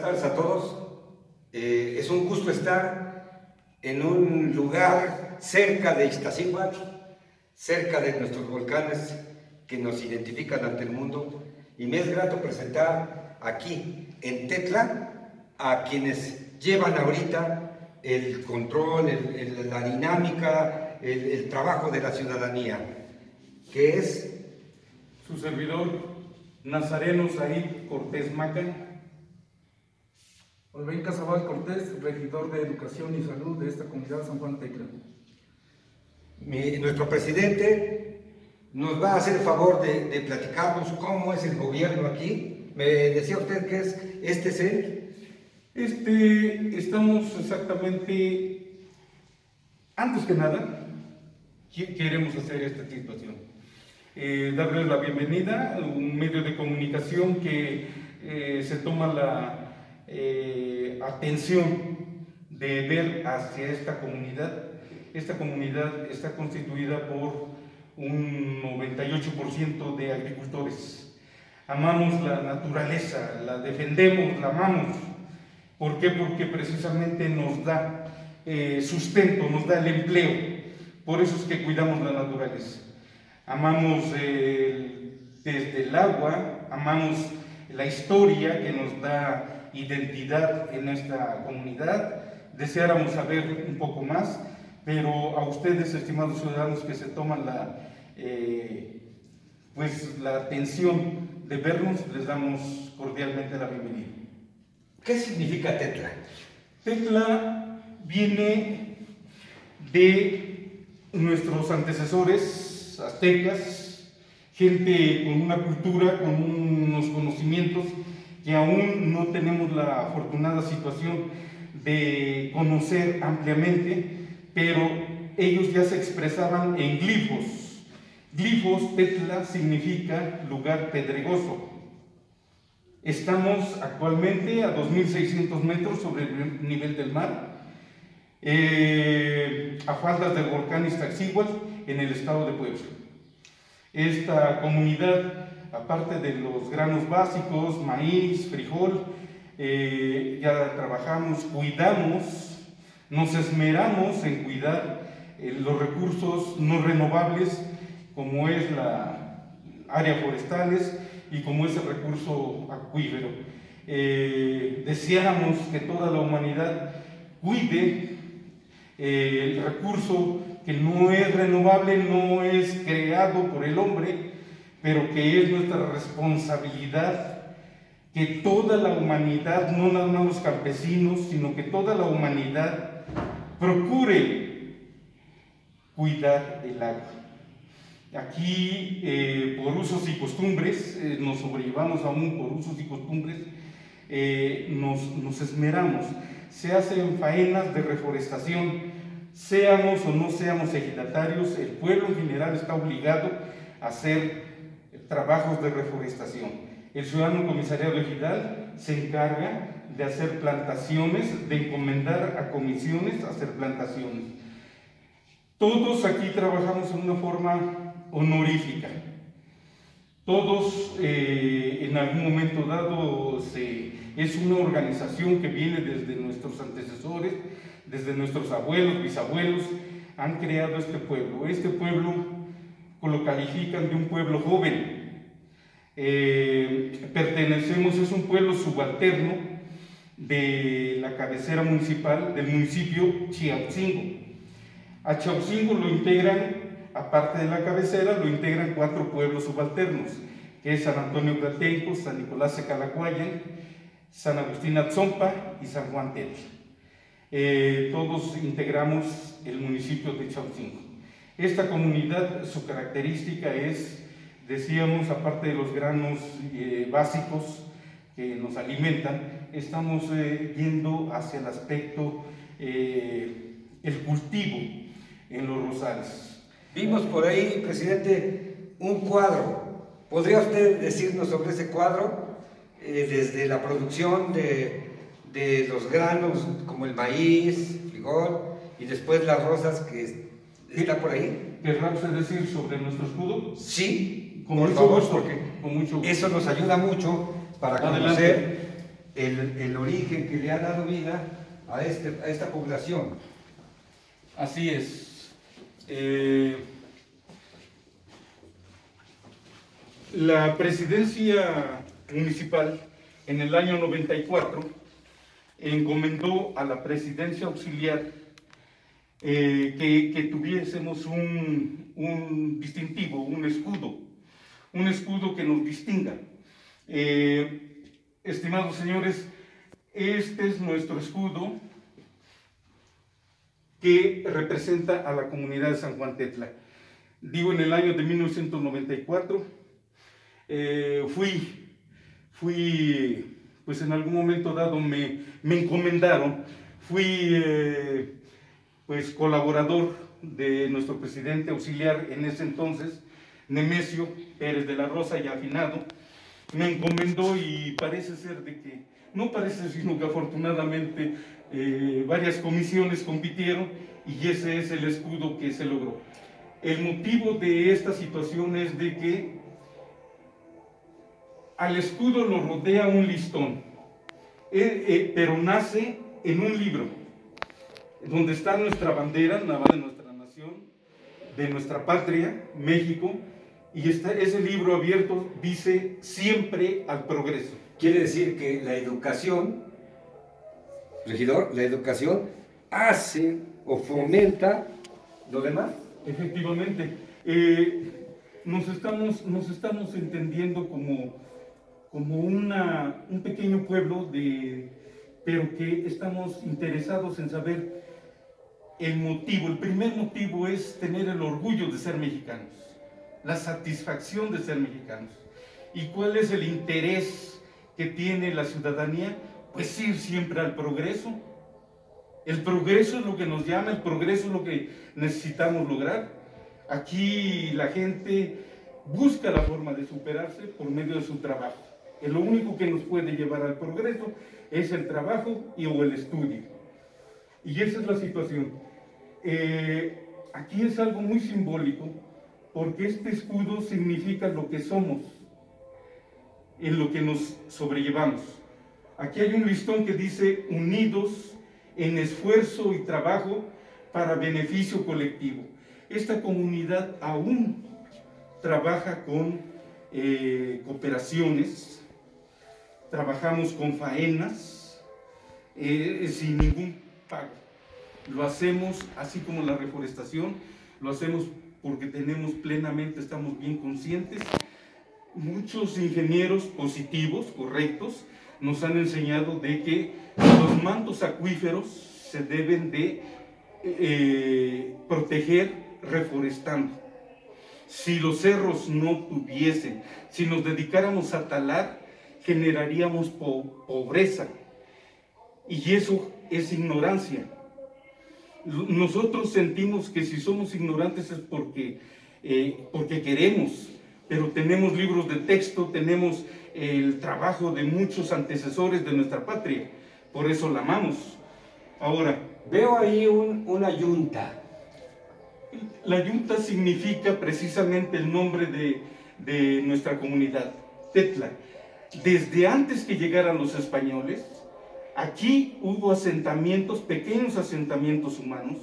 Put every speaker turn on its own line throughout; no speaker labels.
buenas tardes a todos. Eh, es un gusto estar en un lugar cerca de Iztaccíhuatl, cerca de nuestros volcanes que nos identifican ante el mundo. Y me es grato presentar aquí en Tetla a quienes llevan ahorita el control, la dinámica, el, trabajo de la ciudadanía, que es
su servidor Nazareno Said Cortés Maca.
Olvén Casabal Cortés, regidor de Educación y Salud de esta comunidad San Juan Tecla.
nuestro presidente nos va a hacer el favor de, platicarnos cómo es el gobierno aquí. Me decía usted que es, este es él.
Este, estamos exactamente, antes que nada, queremos hacer esta situación. Eh, darles la bienvenida, un medio de comunicación que eh, se toma la eh, atención de ver hacia esta comunidad. Esta comunidad está constituida por un 98% de agricultores. Amamos la naturaleza, la defendemos, la amamos. ¿Por qué? Porque precisamente nos da eh, sustento, nos da el empleo. Por eso es que cuidamos la naturaleza. Amamos desde el agua, amamos la historia que nos da identidad en esta comunidad. Deseáramos saber un poco más, pero a ustedes, estimados ciudadanos, que se toman la, eh, pues, la atención de vernos, les damos cordialmente la bienvenida.
¿Qué significa Tetla?
Tetla viene de nuestros antecesores aztecas, gente con una cultura, con unos conocimientos que aún no tenemos la afortunada situación de conocer ampliamente, pero ellos ya se expresaban en glifos. Glifos, Tetla, significa lugar pedregoso. Estamos actualmente a 2.600 metros sobre el nivel del mar, eh, a faldas del volcán Iztaccíhuatl en el estado de Puebla. Esta comunidad aparte de los granos básicos, maíz, frijol, eh, ya trabajamos, cuidamos, nos esmeramos en cuidar eh, los recursos no renovables como es la área forestales y como es el recurso acuífero. Eh, deseáramos que toda la humanidad cuide el recurso que no es renovable, no es creado por el hombre, pero que es nuestra responsabilidad que toda la humanidad, no nada más los campesinos, sino que toda la humanidad procure cuidar el agua. Aquí, eh, por usos y costumbres, eh, nos sobrellevamos aún por usos y costumbres, eh, nos, esmeramos. Se hacen faenas de reforestación, seamos o no seamos ejidatarios, el pueblo en general está obligado a hacer trabajos de reforestación. El ciudadano comisariado ejidal se encarga de hacer plantaciones, de encomendar a comisiones hacer plantaciones. Todos aquí trabajamos en una forma honorífica. Todos eh, en algún momento dado es una organización que viene desde nuestros antecesores, desde nuestros abuelos, bisabuelos, han creado este pueblo. Este pueblo lo califican de un pueblo joven, eh, pertenecemos, es un pueblo subalterno de la cabecera municipal del municipio Chiautzingo. A Chiautzingo lo integran, aparte de la cabecera, lo integran cuatro pueblos subalternos, que es San Antonio Platenco, San Nicolás de Calacuayan, San Agustín Atzompa y San Juan Tetla. Eh, todos integramos el municipio de Chiautzingo. Esta comunidad, su característica es Decíamos, aparte de los granos eh, básicos que nos alimentan, estamos eh, yendo hacia el aspecto, eh, el cultivo en los rosales.
Vimos por ahí, presidente, un cuadro. ¿Podría usted decirnos sobre ese cuadro? desde la producción de, de, los granos como el maíz, frijol, y después las rosas que está por ahí.
¿Querrá usted decir sobre nuestro escudo?
Sí, con por favor, porque eso nos ayuda mucho para conocer el, origen que le ha dado vida a, este, a esta población.
Así es. Eh, la presidencia municipal en el año 94 encomendó a la presidencia auxiliar eh, que, tuviésemos un, un, distintivo, un escudo, un escudo que nos distinga. Eh, estimados señores, este es nuestro escudo que representa a la comunidad de San Juan Tetla. Digo, en el año de 1994 eh, fui, fui, pues en algún momento dado me, me encomendaron, fui eh, pues colaborador de nuestro presidente auxiliar en ese entonces, Nemesio Pérez de la Rosa, ya afinado, me encomendó y parece ser de que, no parece sino que afortunadamente eh, varias comisiones compitieron y ese es el escudo que se logró. El motivo de esta situación es de que al escudo lo rodea un listón, eh, eh, pero nace en un libro, donde está nuestra bandera, la de nuestra nación, de nuestra patria, México, y ese libro abierto dice siempre al progreso.
Quiere decir que la educación, regidor, la educación hace o fomenta lo demás.
Efectivamente. Eh, nos, estamos, nos estamos entendiendo como, como una, un pequeño pueblo, de, pero que estamos interesados en saber el motivo. El primer motivo es tener el orgullo de ser mexicanos la satisfacción de ser mexicanos. ¿Y cuál es el interés que tiene la ciudadanía? Pues ir siempre al progreso. El progreso es lo que nos llama, el progreso es lo que necesitamos lograr. Aquí la gente busca la forma de superarse por medio de su trabajo. Es lo único que nos puede llevar al progreso es el trabajo y o el estudio. Y esa es la situación. Eh, aquí es algo muy simbólico porque este escudo significa lo que somos, en lo que nos sobrellevamos. Aquí hay un listón que dice unidos en esfuerzo y trabajo para beneficio colectivo. Esta comunidad aún trabaja con eh, cooperaciones, trabajamos con faenas eh, sin ningún pago. Lo hacemos así como la reforestación, lo hacemos porque tenemos plenamente, estamos bien conscientes. Muchos ingenieros positivos, correctos, nos han enseñado de que los mantos acuíferos se deben de eh, proteger reforestando. Si los cerros no tuviesen, si nos dedicáramos a talar, generaríamos pobreza. Y eso es ignorancia nosotros sentimos que si somos ignorantes es porque, eh, porque queremos, pero tenemos libros de texto, tenemos el trabajo de muchos antecesores de nuestra patria, por eso la amamos. Ahora,
veo ahí una yunta.
La yunta significa precisamente el nombre de, de nuestra comunidad, Tetla. Desde antes que llegaran los españoles, Aquí hubo asentamientos, pequeños asentamientos humanos,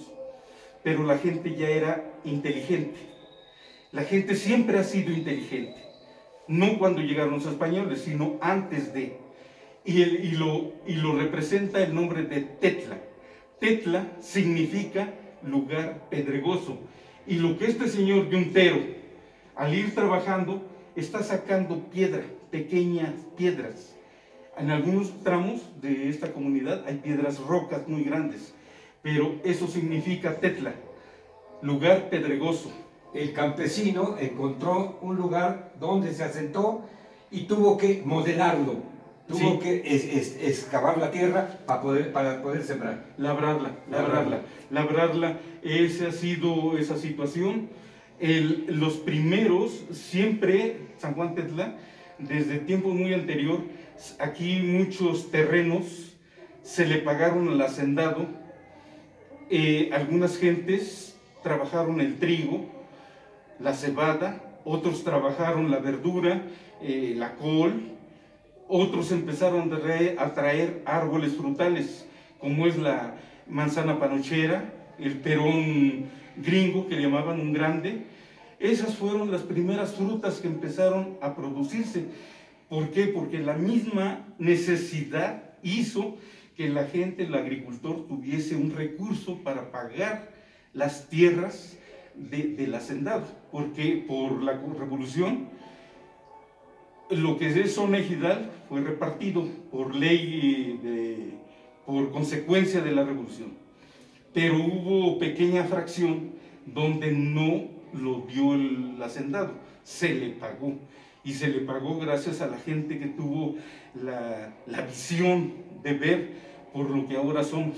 pero la gente ya era inteligente. La gente siempre ha sido inteligente, no cuando llegaron los españoles, sino antes de. Y, y, lo, representa el nombre de Tetla. Tetla significa lugar pedregoso. Y lo que este señor Yuntero, al ir trabajando, está sacando piedra, pequeñas piedras en algunos tramos de esta comunidad hay piedras rocas muy grandes, pero eso significa Tetla, lugar pedregoso.
El campesino encontró un lugar donde se asentó y tuvo que modelarlo, tuvo que excavar la tierra para poder, para poder sembrar.
Labrarla, labrarla, labrarla. Esa ha sido esa situación. los primeros, siempre, San Juan Tetla, desde tiempos muy anterior, aquí muchos terrenos se le pagaron al hacendado. Eh, algunas gentes trabajaron el trigo, la cebada, otros trabajaron la verdura, eh, la col, Otros empezaron a traer árboles frutales, como es la manzana panochera, el perón gringo que le llamaban un grande. Esas fueron las primeras frutas que empezaron a producirse. ¿Por qué? Porque la misma necesidad hizo que la gente, el agricultor, tuviese un recurso para pagar las tierras del hacendado. Porque por la revolución, lo que es zona ejidal fue repartido por ley, de, por consecuencia de la revolución. Pero hubo pequeña fracción donde no lo vio el hacendado, se le pagó. Y se le pagó gracias a la gente que tuvo la, la visión de ver por lo que ahora somos.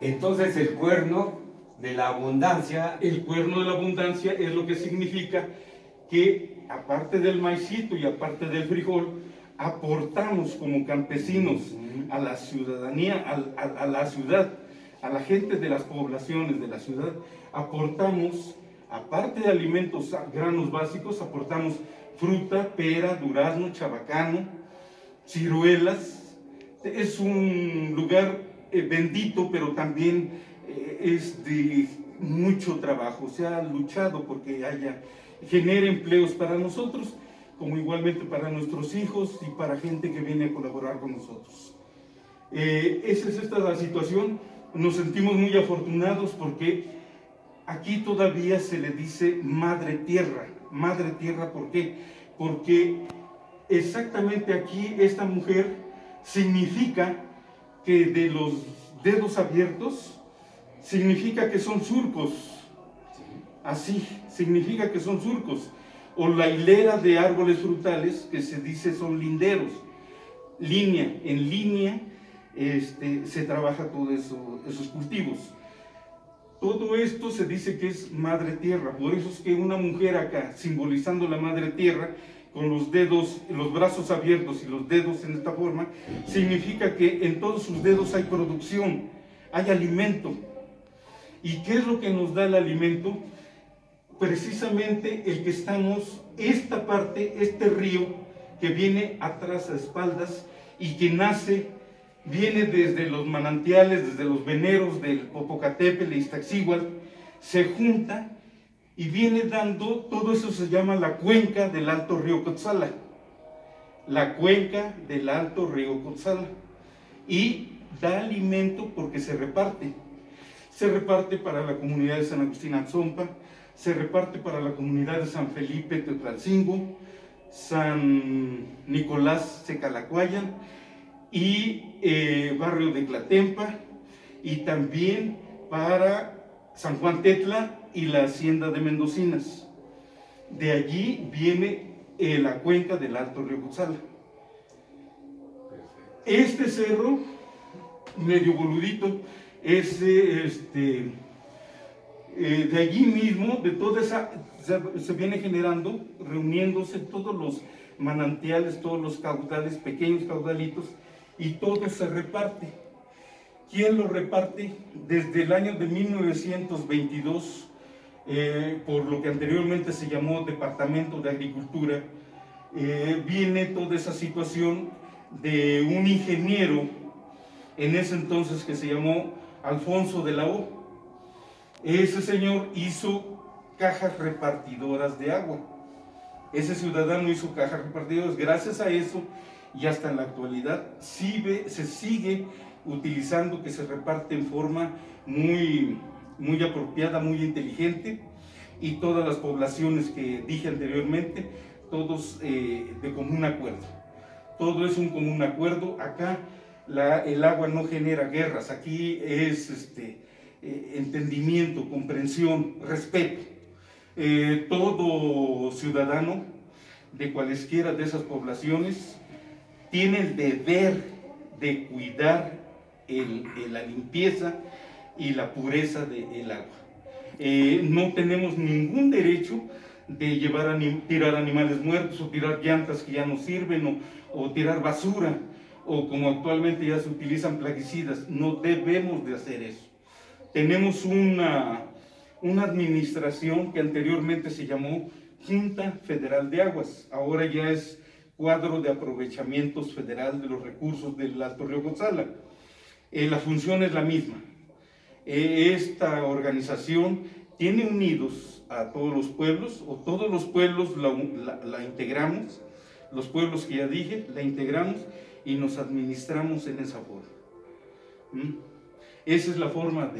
Entonces el cuerno de la abundancia.
El cuerno de la abundancia es lo que significa que aparte del maicito y aparte del frijol, aportamos como campesinos a la ciudadanía, a, a, la ciudad, a la gente de las poblaciones de la ciudad, aportamos, aparte de alimentos, granos básicos, aportamos fruta, pera, durazno, chabacano, ciruelas. Es un lugar eh, bendito, pero también eh, es de mucho trabajo. Se ha luchado porque haya, genere empleos para nosotros, como igualmente para nuestros hijos y para gente que viene a colaborar con nosotros. Eh, esa es esta la situación. Nos sentimos muy afortunados porque aquí todavía se le dice madre tierra. Madre tierra, ¿por qué? Porque exactamente aquí esta mujer significa que de los dedos abiertos significa que son surcos. Así, significa que son surcos. O la hilera de árboles frutales que se dice son linderos. Línea, en línea este, se trabaja todos eso, esos cultivos. Todo esto se dice que es madre tierra. Por eso es que una mujer acá, simbolizando la madre tierra, con los dedos, los brazos abiertos y los dedos en esta forma, significa que en todos sus dedos hay producción, hay alimento, ¿Y qué es lo que nos da el alimento? Precisamente el que estamos, esta parte, este río que viene atrás a espaldas y que nace, viene desde los manantiales, desde los veneros del Popocatépetl y Iztaccíhuatl, se junta y viene dando, todo eso se llama la cuenca del Alto Río Cotzala. La cuenca del Alto Río Cotzala. Y da alimento porque se reparte se reparte para la comunidad de San Agustín Atzompa, se reparte para la comunidad de San Felipe Teotlcingo, San Nicolás Secalacuayan y eh, barrio de Clatempa y también para San Juan Tetla y la hacienda de Mendocinas. De allí viene eh, la cuenca del Alto Río Cutzala. Este cerro, medio boludito, ese, este, eh, de allí mismo, de toda esa, se, viene generando, reuniéndose todos los manantiales, todos los caudales, pequeños caudalitos, y todo se reparte. ¿Quién lo reparte? Desde el año de 1922, eh, por lo que anteriormente se llamó Departamento de Agricultura, eh, viene toda esa situación de un ingeniero en ese entonces que se llamó Alfonso de la O. Ese señor hizo cajas repartidoras de agua. Ese ciudadano hizo cajas repartidoras. Gracias a eso, y hasta en la actualidad, se sigue utilizando que se reparte en forma muy, muy apropiada, muy inteligente. Y todas las poblaciones que dije anteriormente, todos eh, de común acuerdo. Todo es un común acuerdo. Acá el agua no genera guerras, aquí es este, eh, entendimiento, comprensión, respeto. Eh, todo ciudadano de cualesquiera de esas poblaciones tiene el deber de cuidar la limpieza y la pureza del agua. Eh, no tenemos ningún derecho de llevar a tirar animales muertos o tirar llantas que ya no sirven o, o tirar basura o como actualmente ya se utilizan plaguicidas. No debemos de hacer eso. Tenemos una, una administración que anteriormente se llamó Junta Federal de Aguas, ahora ya es cuadro de aprovechamientos federal de los recursos del Alto Río Gonzala. Eh, la función es la misma. Eh, esta organización tiene unidos a todos los pueblos, o todos los pueblos la, integramos, los pueblos que ya dije, la integramos y nos administramos en esa forma. ¿Mm? Esa es la forma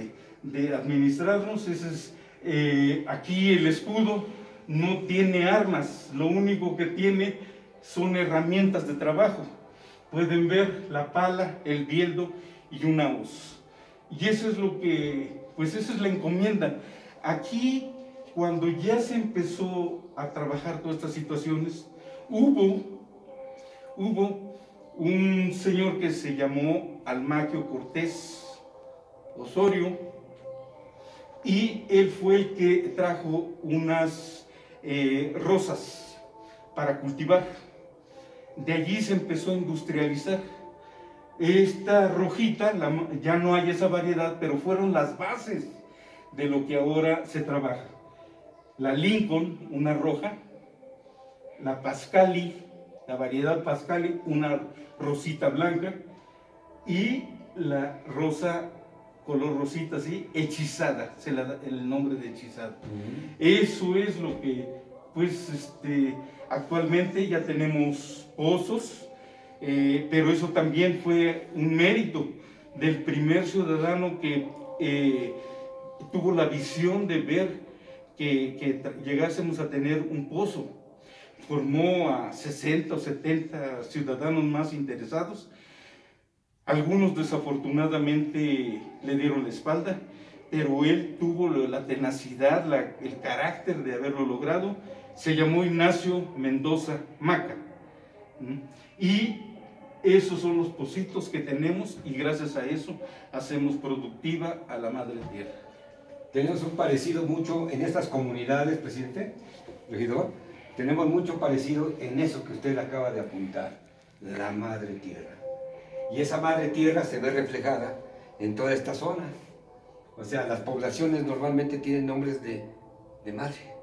de, administrarnos, ese es eh, aquí el escudo no tiene armas, lo único que tiene son herramientas de trabajo. Pueden ver la pala, el bieldo y una hoz. Y eso es lo que, pues esa es la encomienda. Aquí, cuando ya se empezó a trabajar todas estas situaciones, hubo, hubo un señor que se llamó Almaquio Cortés Osorio, y él fue el que trajo unas eh, rosas para cultivar. De allí se empezó a industrializar. Esta rojita, ya no hay esa variedad, pero fueron las bases de lo que ahora se trabaja. La Lincoln, una roja, la Pascali, la variedad Pascali, una rosita blanca, y la rosa color rosita así, hechizada, se le da el nombre de hechizada. Eso es lo que, pues, este, actualmente ya tenemos pozos, eh, pero eso también fue un mérito del primer ciudadano que eh, tuvo la visión de ver que, que llegásemos a tener un pozo. Formó a 60 o 70 ciudadanos más interesados algunos desafortunadamente le dieron la espalda, pero él tuvo la tenacidad, el carácter de haberlo logrado. Se llamó Ignacio Mendoza Maca. Y esos son los positos que tenemos y gracias a eso hacemos productiva a la Madre Tierra.
Tenemos un parecido mucho en estas comunidades, presidente, regidor, tenemos mucho parecido en eso que usted acaba de apuntar, la Madre Tierra. Y esa madre tierra se ve reflejada en toda esta zona. O sea, las poblaciones normalmente tienen nombres de, de madre.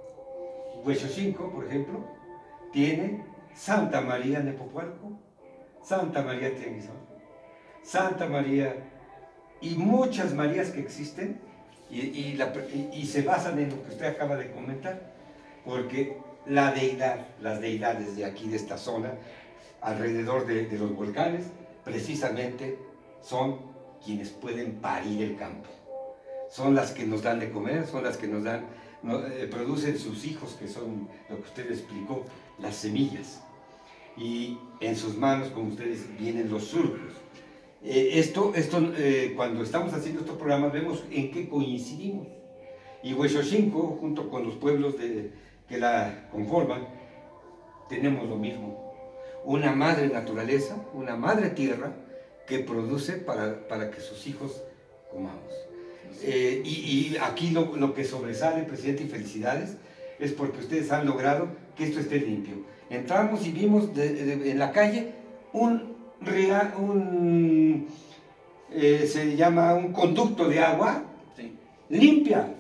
Hueso 5, por ejemplo, tiene Santa María Nepopualco, Santa María Tianguizón, Santa María y muchas Marías que existen y, se basan en lo que usted acaba de comentar, porque la deidad, las deidades de aquí, de esta zona, alrededor de, los volcanes, precisamente son quienes pueden parir el campo. Son las que nos dan de comer, son las que nos dan, producen sus hijos, que son lo que usted explicó, las semillas. Y en sus manos, como ustedes, vienen los surcos. Eh, esto, esto eh, cuando estamos haciendo estos programas, vemos en qué coincidimos. Y Huesoshinco, junto con los pueblos de, que la conforman, tenemos lo mismo una madre naturaleza, una madre tierra que produce para, para que sus hijos comamos. Eh, y, aquí lo, que sobresale, presidente, y felicidades, es porque ustedes han logrado que esto esté limpio. Entramos y vimos en la calle un, un eh, se llama un conducto de agua limpia,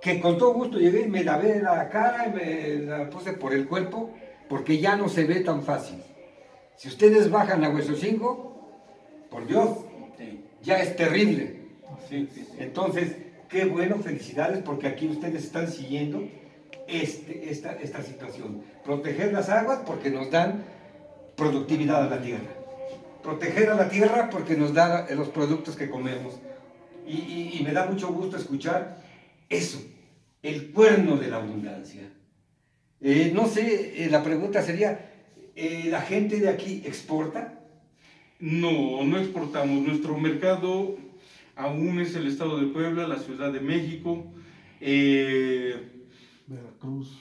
que con todo gusto llegué y me lavé la cara y me la puse por el cuerpo porque ya no se ve tan fácil. Si ustedes bajan a Hueso 5, por Dios, ya es terrible. Entonces, qué bueno, felicidades, porque aquí ustedes están siguiendo este, esta, esta situación. Proteger las aguas porque nos dan productividad a la tierra. Proteger a la tierra porque nos da los productos que comemos. y me da mucho gusto escuchar eso, el cuerno de la abundancia. Eh, no sé, eh, la pregunta sería, eh, ¿la gente de aquí exporta?
No, no exportamos. Nuestro mercado aún es el estado de Puebla, la Ciudad de México,
Veracruz.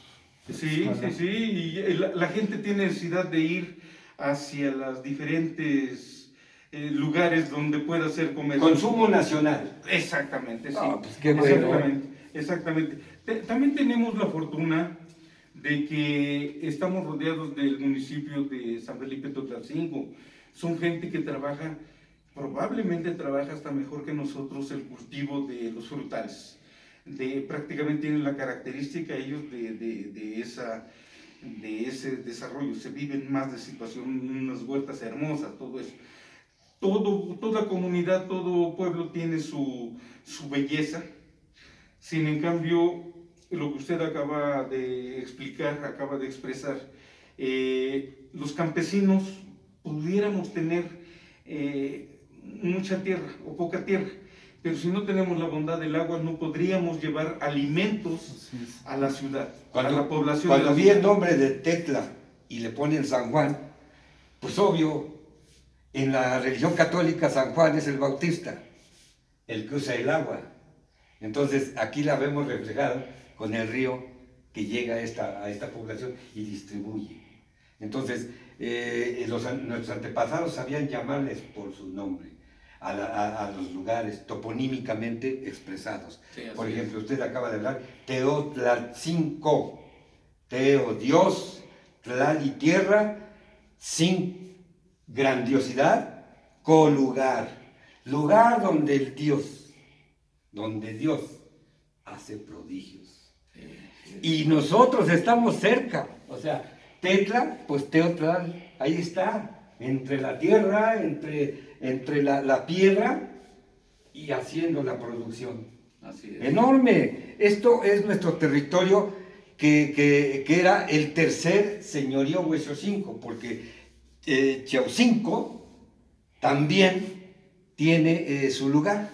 Sí, sí, sí. Y la, gente tiene necesidad de ir hacia los diferentes lugares donde pueda hacer comercio.
Consumo nacional.
Exactamente, sí.
Ah, pues qué bueno.
Exactamente, exactamente. También tenemos la fortuna de que estamos rodeados del municipio de San Felipe Totlacingo. Son gente que trabaja, probablemente trabaja hasta mejor que nosotros el cultivo de los frutales. De, prácticamente tienen la característica ellos de, de, esa, de ese desarrollo, se viven más de situación, unas huertas hermosas, todo eso. Todo, toda comunidad, todo pueblo tiene su, su belleza, sin en cambio, lo que usted acaba de explicar, acaba de expresar, eh, los campesinos pudiéramos tener eh, mucha tierra o poca tierra, pero si no tenemos la bondad del agua no podríamos llevar alimentos a la ciudad,
cuando,
a la población.
Cuando vi el nombre de Tecla y le ponen San Juan, pues obvio, en la religión católica San Juan es el bautista, el que usa el agua. Entonces aquí la vemos reflejada con el río que llega a esta, a esta población y distribuye. Entonces, eh, nuestros antepasados sabían llamarles por su nombre a, los lugares toponímicamente expresados. por ejemplo, usted acaba de hablar Teotlalcinco, Teo Dios, Tlal y tierra, sin grandiosidad, colugar, lugar donde el Dios, donde Dios hace prodigios. Y nosotros estamos cerca, o sea, Tetla, pues Teotla, ahí está, entre la tierra, entre, entre la, piedra y haciendo la producción. Así Enorme. Esto es nuestro territorio que, era el tercer señorío Hueso 5, porque eh, Chaucinco también tiene eh, su lugar.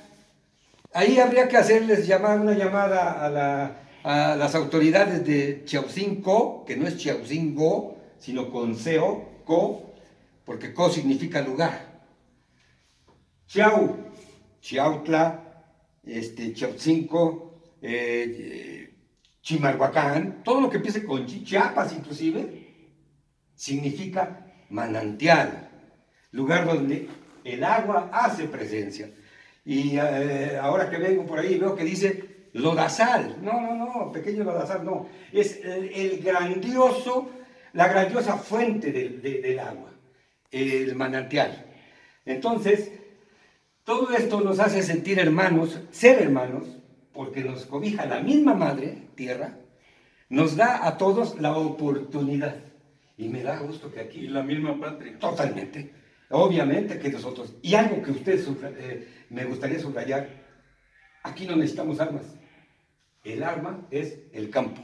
Ahí habría que hacerles llamar una llamada a la a las autoridades de Chiaucinco, que no es Chiaucingo, sino con Seo, Co, porque Co significa lugar. Chiau, Chiautla, este, Chiaucinco, eh, Chimalhuacán, todo lo que empiece con Chiapas inclusive, significa manantial, lugar donde el agua hace presencia. Y eh, ahora que vengo por ahí veo que dice lodazal. No, no, no, pequeño lodazal, no. Es el, grandioso, la grandiosa fuente del agua, el manantial. Entonces, todo esto nos hace sentir hermanos, ser hermanos, porque nos cobija la misma madre, tierra, nos da a todos la oportunidad. Y me da gusto que aquí...
Y la misma patria.
Totalmente. Obviamente que nosotros, y algo que usted eh, me gustaría subrayar, aquí no necesitamos armas. El arma es el campo.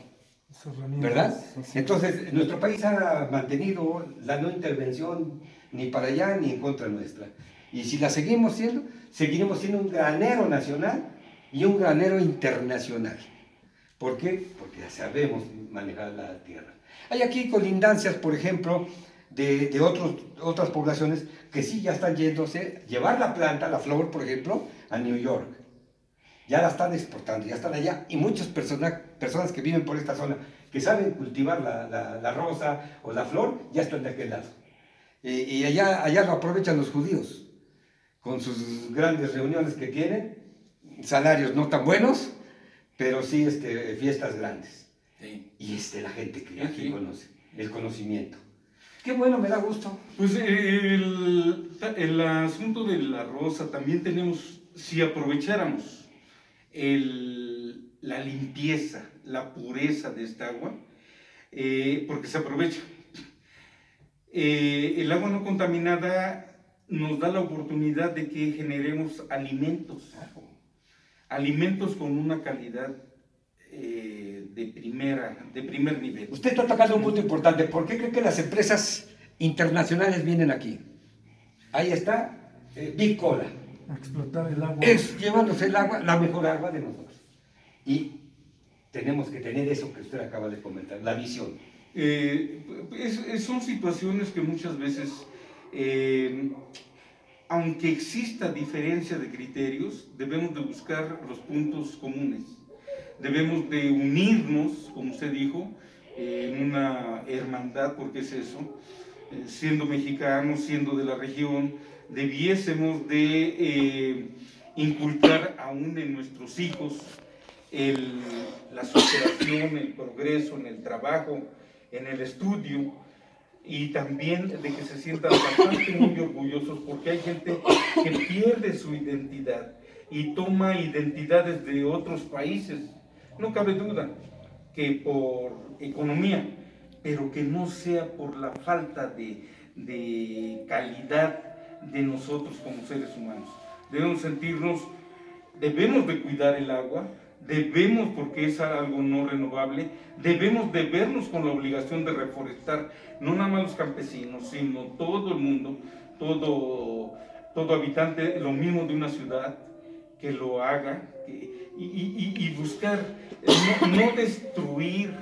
¿Verdad? Entonces, nuestro país ha mantenido la no intervención ni para allá ni en contra nuestra. Y si la seguimos siendo, seguiremos siendo un granero nacional y un granero internacional. ¿Por qué? Porque ya sabemos manejar la tierra. Hay aquí colindancias, por ejemplo, de, de otros, otras poblaciones que sí ya están yéndose, llevar la planta, la flor, por ejemplo, a New York ya la están exportando, ya están allá. Y muchas personas, personas que viven por esta zona, que saben cultivar la, rosa o la flor, ya están de aquel lado. Y, allá, allá lo aprovechan los judíos, con sus grandes reuniones que tienen, salarios no tan buenos, pero sí este, fiestas grandes. Y este, la gente que aquí conoce, el conocimiento. Qué bueno, me da gusto.
Pues el, el asunto de la rosa también tenemos, si aprovecháramos la limpieza, la pureza de esta agua, eh, porque se aprovecha. Eh, el agua no contaminada nos da la oportunidad de que generemos alimentos, alimentos con una calidad eh, de, primera, de primer nivel.
Usted está tocando un punto importante. ¿Por qué cree que las empresas internacionales vienen aquí? Ahí está Big Cola
explotar el agua.
Es llevándose el agua, la mejor agua de nosotros. Y tenemos que tener eso que usted acaba de comentar, la visión.
Eh, son situaciones que muchas veces, eh, aunque exista diferencia de criterios, debemos de buscar los puntos comunes. Debemos de unirnos, como usted dijo, en una hermandad, porque es eso, eh, siendo mexicanos, siendo de la región, debiésemos de eh, inculcar aún en nuestros hijos la superación, el progreso en el trabajo, en el estudio y también de que se sientan bastante muy orgullosos porque hay gente que pierde su identidad y toma identidades de otros países. No cabe duda que por economía, pero que no sea por la falta de, de calidad de nosotros como seres humanos. Debemos sentirnos, debemos de cuidar el agua, debemos, porque es algo no renovable, debemos de vernos con la obligación de reforestar, no nada más los campesinos, sino todo el mundo, todo, todo habitante, lo mismo de una ciudad, que lo haga y, buscar, no, destruir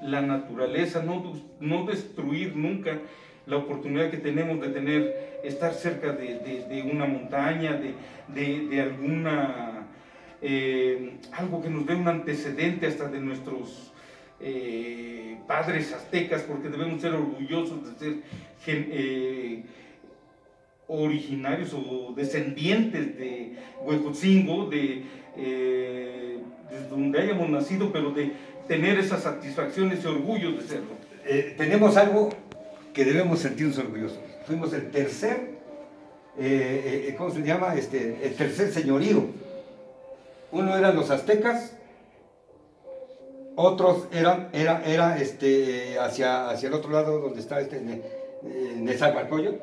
la naturaleza, no, no destruir nunca la oportunidad que tenemos de tener, estar cerca de, una montaña, de, alguna, eh, algo que nos dé un antecedente hasta de nuestros eh, padres aztecas, porque debemos ser orgullosos de ser eh, originarios o descendientes de Huejotzingo, de, donde hayamos nacido, pero de tener esas satisfacciones y orgullo de serlo.
tenemos algo que debemos sentirnos orgullosos. Fuimos el tercer, ¿cómo se llama? Este, el tercer señorío. Uno eran los aztecas, otros eran era, era este, hacia, hacia el otro lado donde está este Nezahualcóyotl,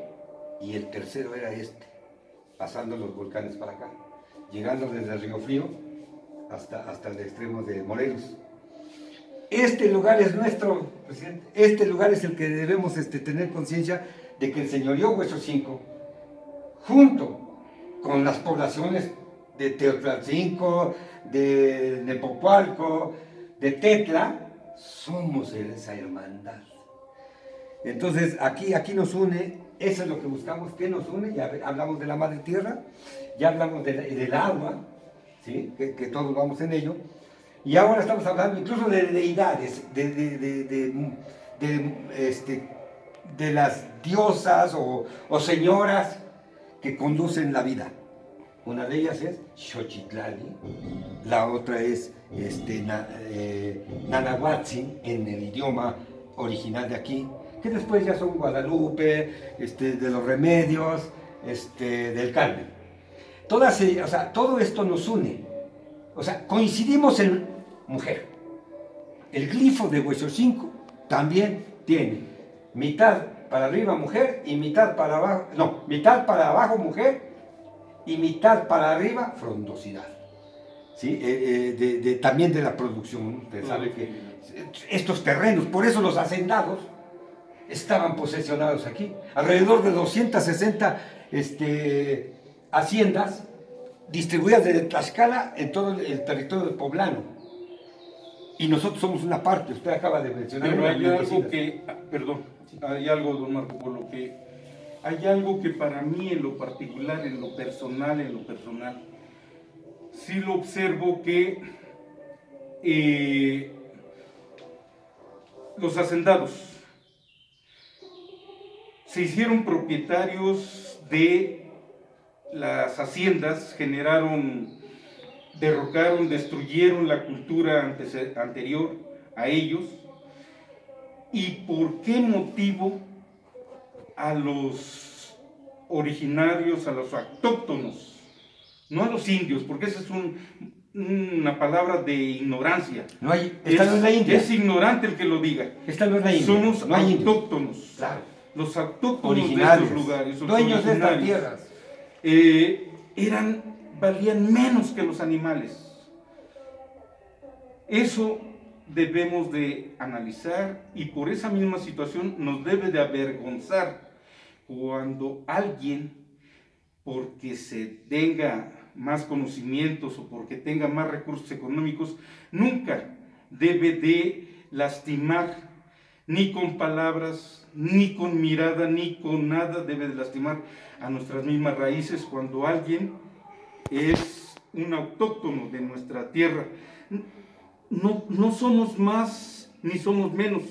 y el tercero era este, pasando los volcanes para acá, llegando desde el Río Frío hasta, hasta el extremo de Morelos. Este lugar es nuestro, presidente. Este lugar es el que debemos este, tener conciencia de que el señorío Hueso 5, junto con las poblaciones de Teotlalcinco, de Nepopualco, de Tetla, somos esa hermandad. Entonces, aquí, aquí nos une, eso es lo que buscamos, ¿qué nos une? Ya hablamos de la madre tierra, ya hablamos del agua, ¿sí? que, todos vamos en ello, y ahora estamos hablando incluso de deidades, de, de, este, las diosas o, señoras que conducen la vida. Una de ellas es Xochitlali, la otra es este, eh, en el idioma original de aquí, que después ya son Guadalupe, este, de los remedios, este, del Carmen. Todas, o sea, todo esto nos une. O sea, coincidimos en mujer. El glifo de hueso 5 también tiene mitad para arriba mujer y mitad para abajo, no, mitad para abajo mujer y mitad para arriba frondosidad. ¿Sí? Eh, eh, de, también de la producción. Usted sabe que estos terrenos, por eso los hacendados estaban posesionados aquí. Alrededor de 260 este, haciendas distribuidas desde Tlaxcala en todo el territorio de poblano y nosotros somos una parte, usted acaba de mencionar.
Pero hay algo que, ah, perdón, hay algo, don Marco, por lo que, hay algo que para mí en lo particular, en lo personal, en lo personal, sí lo observo que eh, los hacendados se hicieron propietarios de las haciendas, generaron derrocaron, destruyeron la cultura anterior a ellos. ¿Y por qué motivo a los originarios, a los autóctonos, no a los indios, porque esa es una palabra de ignorancia.
No hay, esta es, no es la India.
Es ignorante el que lo diga.
Esta no es la India.
Somos autóctonos.
Claro.
Los autóctonos de estos lugares.
Dueños de estas tierras.
Eh, eran valían menos que los animales. Eso debemos de analizar y por esa misma situación nos debe de avergonzar cuando alguien, porque se tenga más conocimientos o porque tenga más recursos económicos, nunca debe de lastimar ni con palabras, ni con mirada, ni con nada debe de lastimar a nuestras mismas raíces cuando alguien es un autóctono de nuestra tierra. No, no somos más ni somos menos,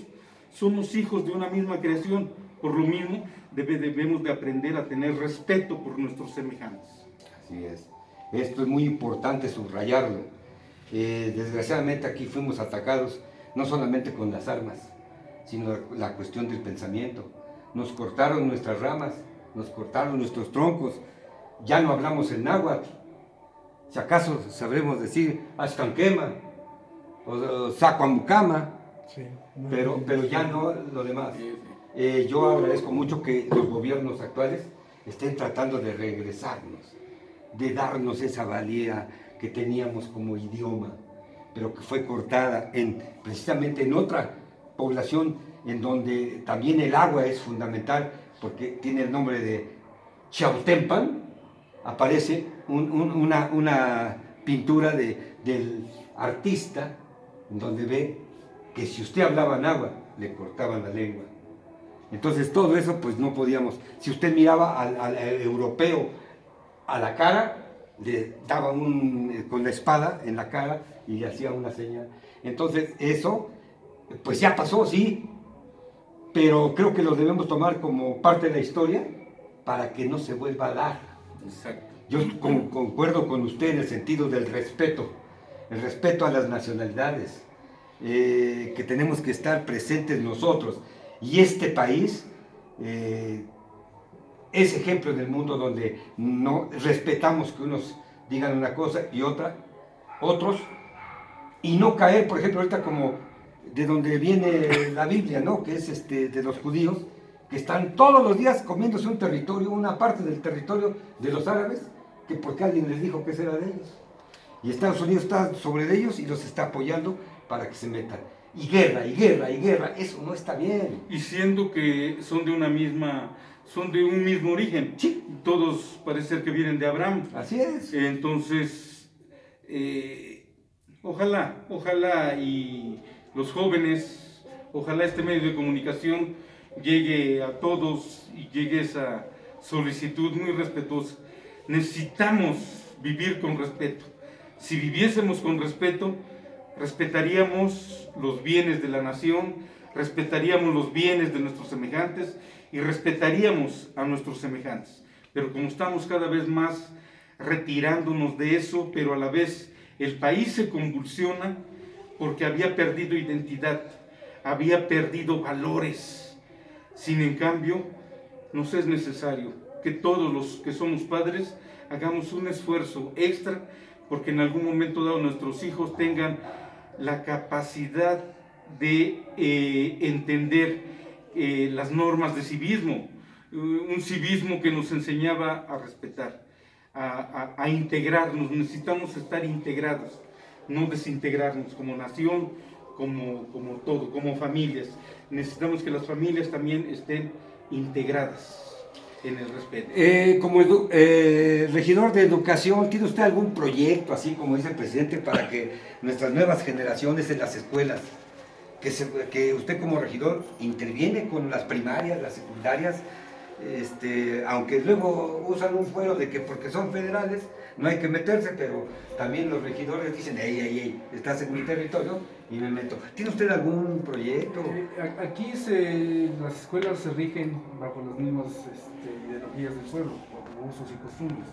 somos hijos de una misma creación. Por lo mismo, debemos de aprender a tener respeto por nuestros semejantes.
Así es. Esto es muy importante subrayarlo. Eh, desgraciadamente aquí fuimos atacados no solamente con las armas, sino la cuestión del pensamiento. Nos cortaron nuestras ramas, nos cortaron nuestros troncos, ya no hablamos el náhuatl, si acaso sabremos decir Ashkanquema o Sacuamucama, pero, pero ya no lo demás. Eh, yo agradezco mucho que los gobiernos actuales estén tratando de regresarnos, de darnos esa valía que teníamos como idioma, pero que fue cortada en, precisamente en otra población en donde también el agua es fundamental, porque tiene el nombre de Chautempan, aparece una, pintura de, del artista en donde ve que si usted hablaba en agua, le cortaban la lengua. Entonces todo eso pues no podíamos. Si usted miraba al, europeo a la cara, le daba un, eh, con la espada en la cara y le hacía una señal. Entonces eso pues ya pasó, sí, pero creo que lo debemos tomar como parte de la historia para que no se vuelva a dar. Exacto. Yo concuerdo con usted en el sentido del respeto, el respeto a las nacionalidades, eh, que tenemos que estar presentes nosotros. Y este país eh, es ejemplo en el mundo donde no respetamos que unos digan una cosa y otra, otros, y no caer, por ejemplo, ahorita como de donde viene la Biblia, ¿no? Que es este, de los judíos, que están todos los días comiéndose un territorio, una parte del territorio de los árabes, que porque alguien les dijo que era de ellos. Y Estados Unidos está sobre ellos y los está apoyando para que se metan. Y guerra, y guerra, y guerra, eso no está bien.
Y siendo que son de una misma, son de un mismo origen. Sí. Todos parece que vienen de Abraham.
Así es.
Entonces, eh, ojalá, ojalá y los jóvenes, ojalá este medio de comunicación llegue a todos y llegue esa solicitud muy respetuosa. Necesitamos vivir con respeto. Si viviésemos con respeto, respetaríamos los bienes de la nación, respetaríamos los bienes de nuestros semejantes y respetaríamos a nuestros semejantes. Pero como estamos cada vez más retirándonos de eso, pero a la vez el país se convulsiona porque había perdido identidad, había perdido valores. Sin en cambio, nos es necesario que todos los que somos padres hagamos un esfuerzo extra porque en algún momento dado nuestros hijos tengan la capacidad de eh, entender eh, las normas de civismo, un civismo que nos enseñaba a respetar, a integrarnos, necesitamos estar integrados no desintegrarnos como nación, como, como todo, como familias. Necesitamos que las familias también estén integradas en el respeto.
Eh, como eh, regidor de educación, ¿tiene usted algún proyecto, así como dice el presidente, para que nuestras nuevas generaciones en las escuelas, que, que usted como regidor interviene con las primarias, las secundarias, este, aunque luego usan un fuero de que porque son federales no hay que meterse, pero también los regidores dicen, ey, ey, ey, estás en mi territorio y me meto. ¿Tiene usted algún proyecto? Eh,
aquí las escuelas se rigen bajo las mismas este, ideologías del pueblo, bajo usos y costumbres.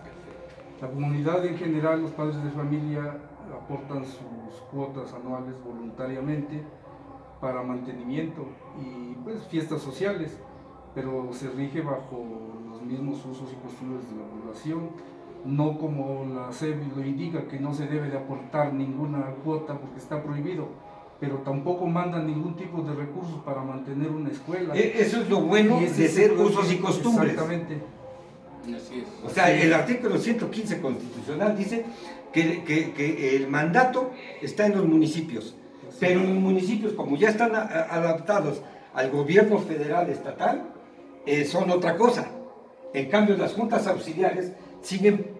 La comunidad en general, los padres de familia aportan sus cuotas anuales voluntariamente para mantenimiento y pues fiestas sociales pero se rige bajo los mismos usos y costumbres de la población, no como la SEB lo indica, que no se debe de aportar ninguna cuota porque está prohibido, pero tampoco mandan ningún tipo de recursos para mantener una escuela.
E, eso es lo bueno de ser usos y costumbres.
Exactamente.
O sea, el artículo 115 constitucional dice que, que, que el mandato está en los municipios, pero los municipios, como ya están adaptados al gobierno federal estatal, eh, son otra cosa. En cambio, las juntas auxiliares siguen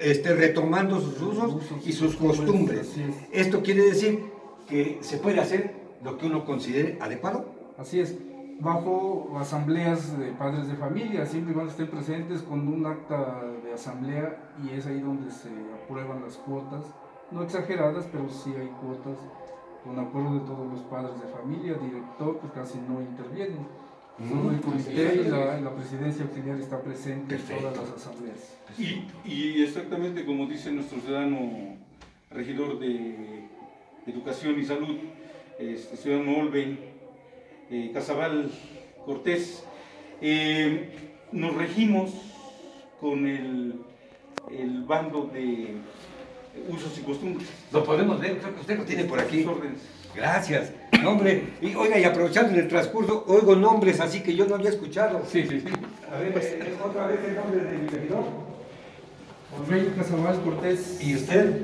este, retomando sus usos y sus costumbres. Esto quiere decir que se puede hacer lo que uno considere adecuado.
Así es, bajo asambleas de padres de familia, siempre y cuando estén presentes con un acta de asamblea y es ahí donde se aprueban las cuotas, no exageradas, pero sí hay cuotas con acuerdo de todos los padres de familia, director, pues casi no intervienen el comité y la, presidencia auxiliar está presente en todas las asambleas.
Y, exactamente como dice nuestro ciudadano regidor de Educación y Salud, este, ciudadano Olben, eh, Casabal Cortés, eh, nos regimos con el, el bando de usos y costumbres.
Lo podemos ver, creo que usted lo tiene por aquí. Gracias. No, hombre, y, oiga, y aprovechando el transcurso, oigo nombres así que yo no había escuchado.
Sí, sí, sí.
A ver, eh, otra vez el nombre de mi regidor.
Ormeño Casabal Cortés.
¿Y usted?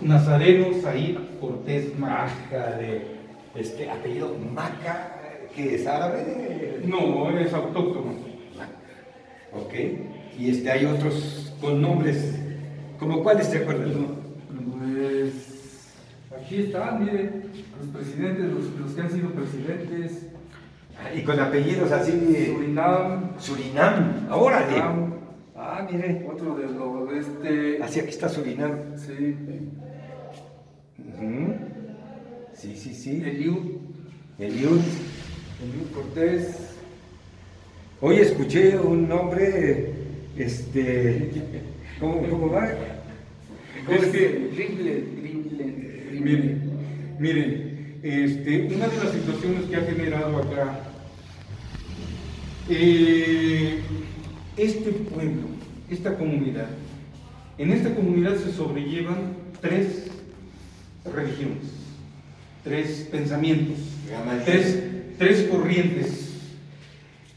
Nazareno Said Cortés Maja.
Maja de este apellido Maca, que es árabe.
No, es autóctono.
Ok. Y este hay otros con nombres. ¿Como cuáles te acuerdas?
Pues aquí están, miren, los presidentes, los, los que han sido presidentes.
Y con apellidos así.
Surinam.
Surinam. Ahora,
Surinam,
Ah, mire.
Otro de los de este.
Así aquí está Surinam.
Sí.
Ujú. Sí, sí, sí.
Eliud.
Eliud.
Eliud Cortés.
Hoy escuché un nombre, este, ¿cómo, cómo va? ¿Cómo
Es que-. Miren, miren, este, una de las situaciones que ha generado acá, eh, este pueblo, esta comunidad, en esta comunidad se sobrellevan tres religiones, tres pensamientos, tres, tres corrientes.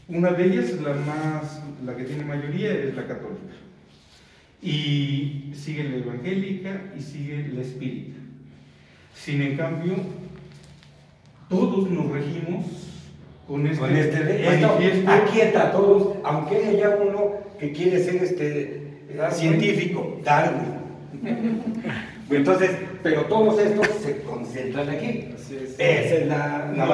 Una de ellas, la más, la que tiene mayoría, es la católica. Y sigue la evangélica y sigue la espírita. Sin en cambio, todos nos regimos con este,
Con este, esto aquieta a todos, aunque haya uno que quiere ser este
Darwin.
científico, Darwin. Entonces, pero todos estos se concentran aquí.
Es.
Esa es la, la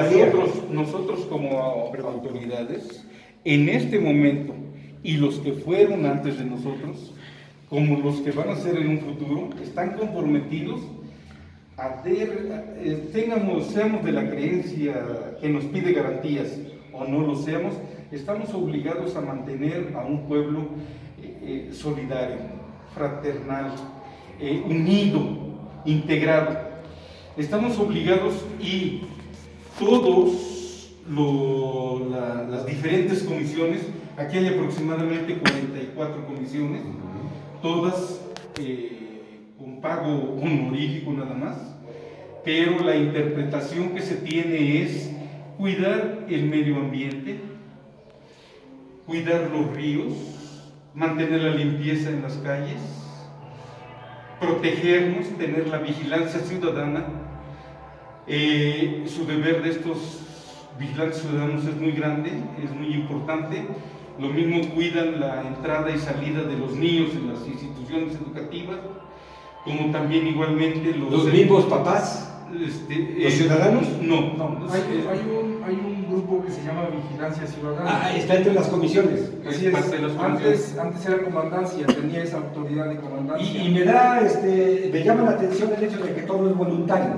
nosotros como autoridades, en este momento, y los que fueron antes de nosotros, como los que van a ser en un futuro, están comprometidos eh, tengamos, seamos de la creencia que nos pide garantías o no lo seamos, estamos obligados a mantener a un pueblo eh, eh, solidario, fraternal, eh, unido, integrado. Estamos obligados y todos lo- la- las diferentes comisiones, aquí hay aproximadamente 44 comisiones, todas eh, con pago honorífico nada más, pero la interpretación que se tiene es cuidar el medio ambiente, cuidar los ríos, mantener la limpieza en las calles, protegernos, tener la vigilancia ciudadana. Eh, su deber de estos vigilantes ciudadanos es muy grande, es muy importante. Lo mismo cuidan la entrada y salida de los niños en las instituciones educativas, como también igualmente los...
Los mismos papás.
Este,
¿Los ciudadanos?
No,
No, hay, hay un, hay un grupo que se llama Vigilancia Ciudadana.
Ah, está entre las comisiones.
Así
es
es.
parte de las
Antes, antes era comandancia, tenía esa autoridad de comandancia.
Y, y me da, este, me llama la atención el hecho de que todo es voluntario.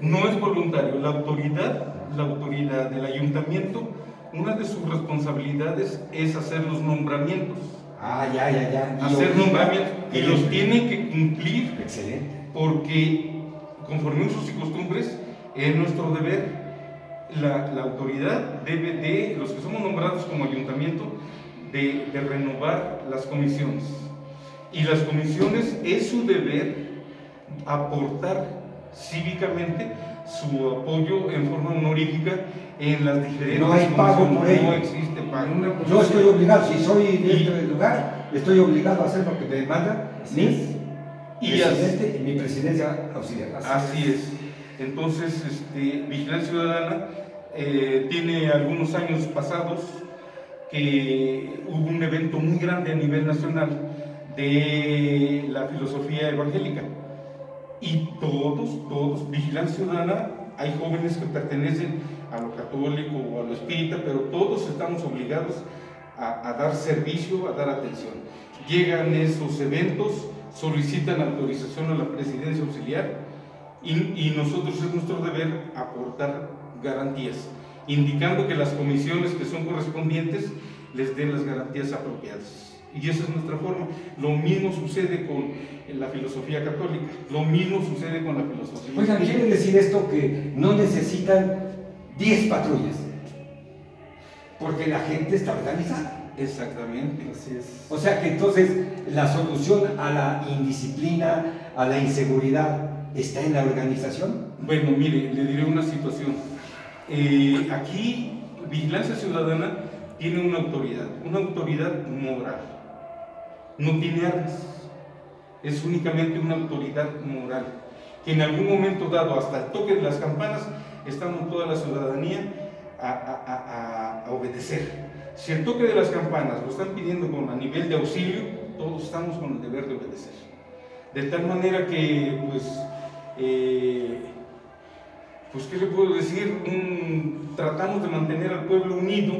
No es voluntario. La autoridad, la autoridad del ayuntamiento, una de sus responsabilidades es hacer los nombramientos.
Ah, ya, ya, ya. Y
Hacer nombramientos y los tienen que cumplir
Excelente.
porque conforme usos y costumbres es nuestro deber. La, la autoridad debe de, los que somos nombrados como ayuntamiento, de, de renovar las comisiones. Y las comisiones es su deber aportar cívicamente su apoyo en forma honorífica en las diferentes
No hay pago por ello.
No existe pago.
Yo estoy obligado, si soy de este lugar, estoy obligado a hacer lo que me demanda
Así es.
Y así-
presidente y mi presidencia auxiliar.
Así es. Entonces, este, Vigilancia Ciudadana eh, tiene algunos años pasados que hubo un evento muy grande a nivel nacional de la filosofía evangélica. Y todos, todos, Vigilancia Ciudadana, hay jóvenes que pertenecen a lo católico o a lo espírita, pero todos estamos obligados a, a dar servicio, a dar atención. Llegan esos eventos, solicitan autorización a la presidencia auxiliar y, y nosotros es nuestro deber aportar garantías, indicando que las comisiones que son correspondientes les den las garantías apropiadas. Y esa es nuestra forma. Lo mismo sucede con la filosofía católica, lo mismo sucede con la filosofía.
Oigan, ¿quiere decir esto que no necesitan 10 patrullas? Porque la gente está organizada.
Exactamente.
Así es.
O sea que entonces la solución a la indisciplina, a la inseguridad, está en la organización.
Bueno, mire, le diré una situación. Eh, aquí, Vigilancia Ciudadana tiene una autoridad, una autoridad moral. No tiene armas. Es únicamente una autoridad moral. Que en algún momento dado, hasta el toque de las campanas, estamos toda la ciudadanía a, a obedecer. Si el toque de las campanas lo están pidiendo con a nivel de auxilio, todos estamos con el deber de obedecer. De tal manera que, pues, eh, pues, ¿qué le puedo decir? tratamos de mantener al pueblo unido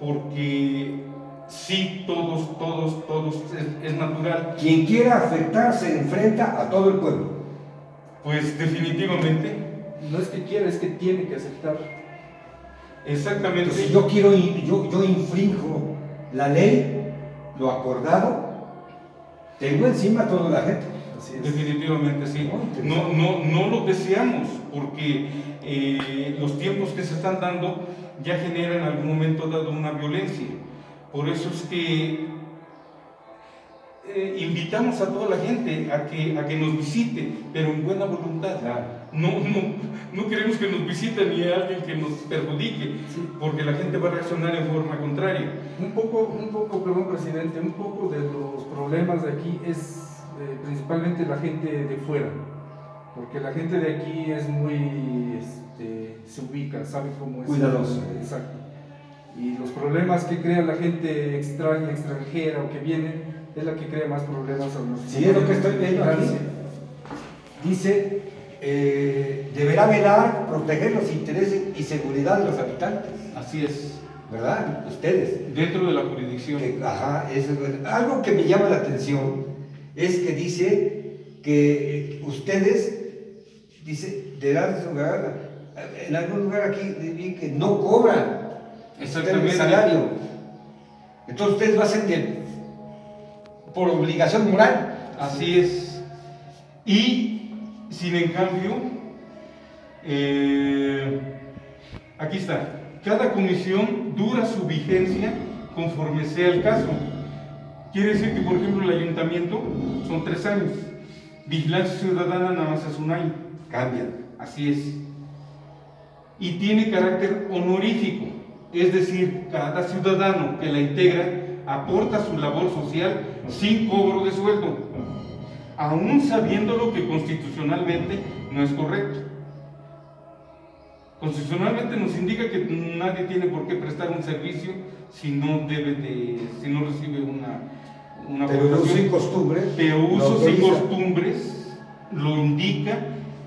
porque sí, todos, todos, todos, es, natural.
Quien quiera afectar se enfrenta a todo el pueblo.
Pues definitivamente.
No es que quiera, es que tiene que aceptar.
Exactamente.
si yo quiero, yo, yo infringo la ley, lo acordado, tengo encima a toda la gente.
Definitivamente sí. No, no, no lo deseamos porque eh, los tiempos que se están dando ya generan en algún momento dado una violencia. Por eso es que eh, invitamos a toda la gente a que, a que nos visite, pero en buena voluntad. No, no, no queremos que nos visite ni a alguien que nos perjudique, porque la gente va a reaccionar en forma contraria.
Un poco, un poco, perdón presidente, un poco de los problemas de aquí es principalmente la gente de fuera, porque la gente de aquí es muy, este, se ubica, sabe cómo es.
Cuidadoso.
Exacto. Y los problemas que crea la gente extraña, extranjera o que viene, es la que crea más problemas a nosotros.
Sí, es lo que estoy viendo aquí. Dice, eh, deberá velar, proteger los intereses y seguridad de los habitantes.
Así es.
¿Verdad? Ustedes.
Dentro de la jurisdicción.
ajá, eso es algo que me llama la atención es que dice que ustedes, dice, de en algún lugar aquí, que no cobran el salario. Entonces ustedes lo hacen por obligación moral.
Así es. Y, sin en cambio, eh, aquí está, cada comisión dura su vigencia conforme sea el caso. Quiere decir que, por ejemplo, el ayuntamiento son tres años. Vigilancia ciudadana nada más es un año.
Cambia.
Así es. Y tiene carácter honorífico. Es decir, cada ciudadano que la integra aporta su labor social sin cobro de sueldo, aún sabiendo lo que constitucionalmente no es correcto. Constitucionalmente nos indica que nadie tiene por qué prestar un servicio si no debe de, si no recibe una, una
pero usos y costumbres.
Pero usos y costumbres lo indica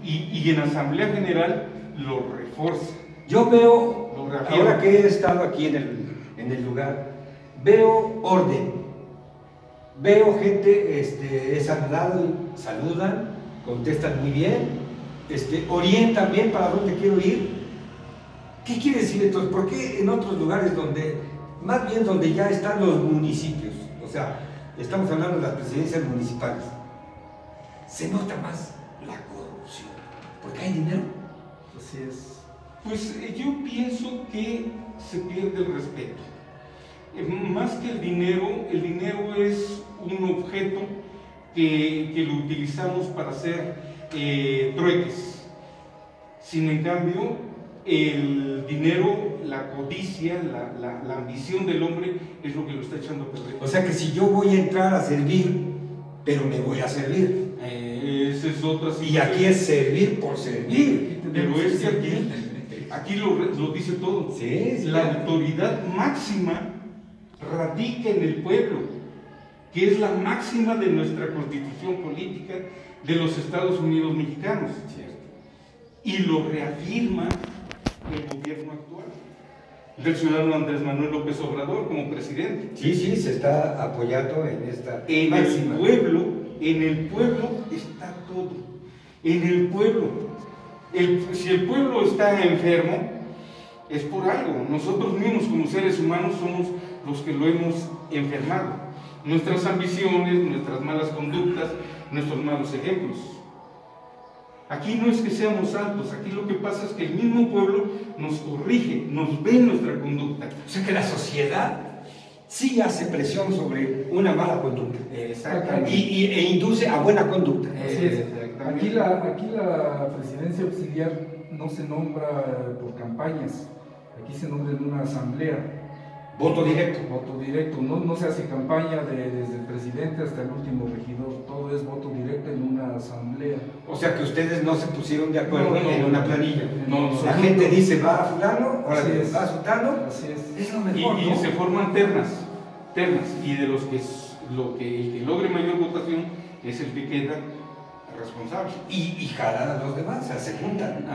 y, en Asamblea General lo refuerza.
Yo veo, ahora que he estado aquí en el, en el lugar, veo orden. Veo gente, este, he saludado y saludan, contestan muy bien, este, orientan bien para dónde quiero ir. ¿Qué quiere decir entonces? ¿Por qué en otros lugares donde, más bien donde ya están los municipios, o sea, estamos hablando de las presidencias municipales, se nota más la corrupción, porque hay dinero.
Así es.
Pues eh, yo pienso que se pierde el respeto. Más que el dinero, el dinero es un objeto que, que lo utilizamos para hacer eh, trueques. Sin en cambio, el dinero, la codicia, la, ambición del hombre es lo que lo está echando a perder.
O sea que si yo voy a entrar a servir, pero me voy a servir.
Eh, esa es otra
situación. Y aquí es servir por servir.
Pero es que aquí, aquí lo, dice todo. la autoridad máxima radica en el pueblo, que es la máxima de nuestra constitución política de los Estados Unidos mexicanos. Y lo reafirma el gobierno actual, del ciudadano Andrés Manuel López Obrador como presidente.
Sí, sí, se está apoyando en esta
En el pueblo, en el pueblo está todo. En el pueblo. si el pueblo está enfermo, es por algo. Nosotros mismos como seres humanos somos los que lo hemos enfermado. Nuestras ambiciones, nuestras malas conductas, nuestros malos ejemplos. Aquí no es que seamos santos, aquí lo que pasa es que el mismo pueblo nos corrige, nos ve nuestra conducta.
O sea que la sociedad sí hace presión sobre una mala conducta
Exactamente.
y, y- e induce a buena conducta.
Así es.
Exactamente.
Aquí la, aquí la presidencia auxiliar no se nombra por campañas, aquí se nombra en una asamblea,
Voto directo.
voto directo, no, no se hace campaña de- desde el presidente hasta el último regidor, todo es voto directo en una asamblea.
O sea que ustedes no se pusieron de acuerdo
No, no,
en una planilla.
No, no,
La
no.
gente dice va a fulano, ahora
es.
va a sultano.
Así es.
Es lo
Y,
mejor,
y
¿no?
se forman ternas, ternas, y de los que, lo que, el que logre mayor votación es el que queda responsable.
Y, y jalan a los demás, o sea, se juntan.